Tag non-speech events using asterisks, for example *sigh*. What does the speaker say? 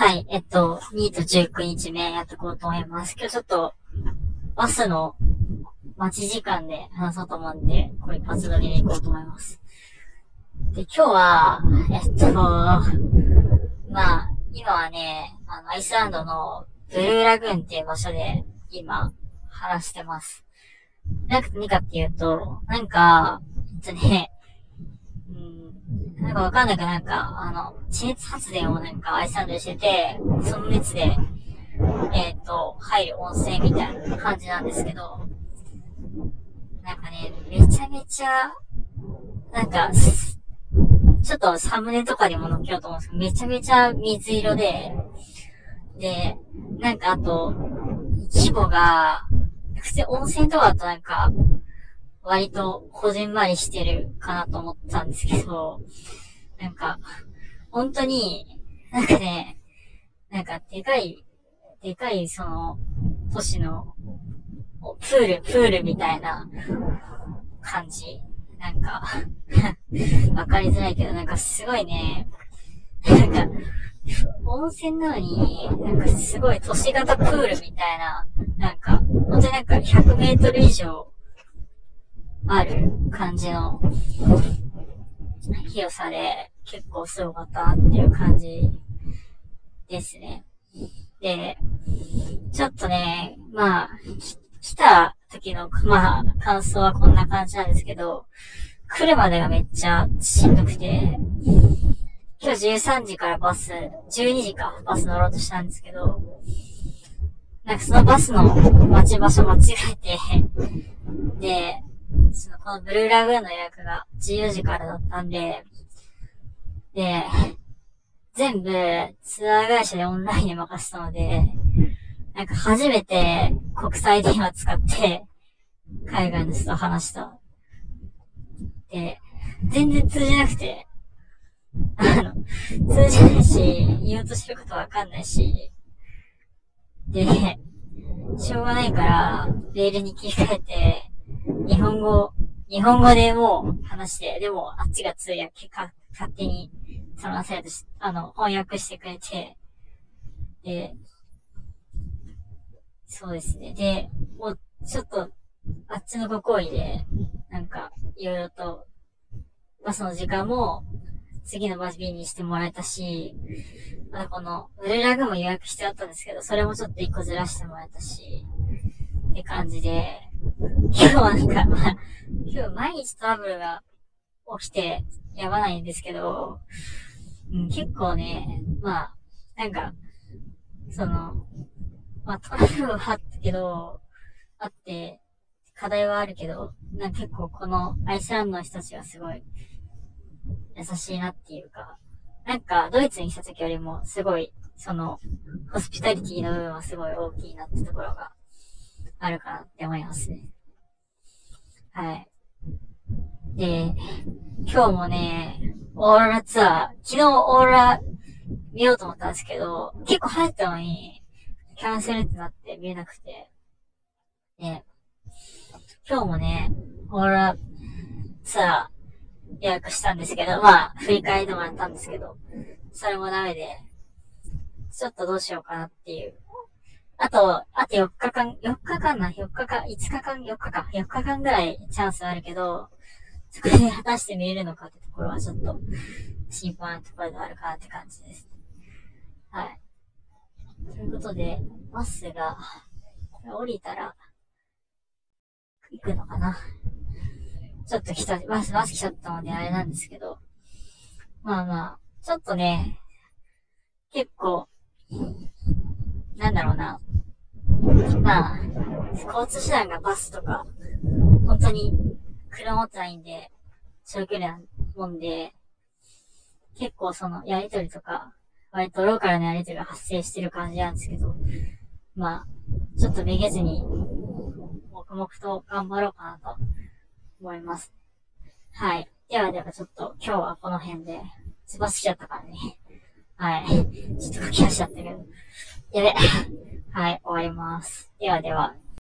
はい、えっと、2と19日目やっていこうと思います。今日ちょっと、バスの待ち時間で話そうと思うんで、これ一発撮りで行こうと思います。で、今日は、えっと、まあ、今はね、あの、アイスランドのブルーラグーンっていう場所で、今、話してます。なんか何かっていうと、なんか、えっとね、なんかわかんないけど、なんか、あの、地熱発電をなんかアイスランドしてて、その熱で、えっ、ー、と、入る温泉みたいな感じなんですけど、なんかね、めちゃめちゃ、なんか、ちょっとサムネとかにも載っけようと思うんですけど、めちゃめちゃ水色で、で、なんかあと、規模が、普通温泉とかだとなんか、割とこじんまりしてるかなと思ったんですけど、なんか、本当に、なんかね、なんかでかい、でかいその、都市の、プール、プールみたいな感じ。なんか *laughs* わかりづらいけど、なんかすごいね、なんか、温泉なのに、なんかすごい都市型プールみたいな、なんか、本当になんか100メートル以上ある感じの広さで結構すごかったっていう感じですね。で、ちょっとね、まあ、来た時の、まあ、感想はこんな感じなんですけど、来るまでがめっちゃしんどくて、今日13時からバス、12時か、バス乗ろうとしたんですけど、なんかそのバスの待ち場所間違えて、で、その、このブルーラグーンの予約が14時からだったんで、で、全部ツアー会社でオンラインで任せたので、なんか初めて国際電話使って海外の人と話した。で、全然通じなくて、あの、通じないし、言おうとしてることわかんないし、で、しょうがないから、レールに切り替えて、日本語、日本語でもう話して、でもあっちが通訳か、勝手にトランスレートし、あの、翻訳してくれて、で、そうですね。で、もう、ちょっと、あっちのご好意で、なんか、いろいろと、バスの時間も、次のバス便にしてもらえたし、まだこの、ウルラグも予約してあったんですけど、それもちょっと一個ずらしてもらえたし、って感じで、今日はなんか、まあ、今日毎日トラブルが起きてやばないんですけど、うん、結構ね、まあ、なんか、その、まあトラブルはあったけど、あって、課題はあるけど、なんか結構このアイスランドの人たちがすごい優しいなっていうか、なんかドイツに来た時よりもすごい、その、ホスピタリティの部分はすごい大きいなってところがあるかなって思いますね。はい。で、今日もね、オーロラツアー、昨日オーロラ見ようと思ったんですけど、結構流行ったのに、キャンセルってなって見えなくて、ね、今日もね、オーロラツアー予約したんですけど、まあ、振り返りでもらったんですけど、それもダメで、ちょっとどうしようかなっていうあと、あと4日間、4日間な、4日間、5日間、4日間、4日間ぐらいチャンスあるけど、そこで果たして見れるのかってところはちょっと心配なところではあるかなって感じです。はい。ということで、バスが、降りたら、行くのかな。ちょっと来た、バス、バス来ちゃったのであれなんですけど、まあまあ、ちょっとね、結構、なんだろうな。まあ、交通手段がバスとか、本当に車持ってないんで、長距離なもんで、結構そのやりとりとか、割とローカルなやりとりが発生してる感じなんですけど、まあ、ちょっとめげずに、黙々と頑張ろうかなと思います。はい。ではではちょっと今日はこの辺で、つばすきちゃったからね。はい。*laughs* ちょっと書き出しちゃってる。やべ。*laughs* はい、終わります。ではでは。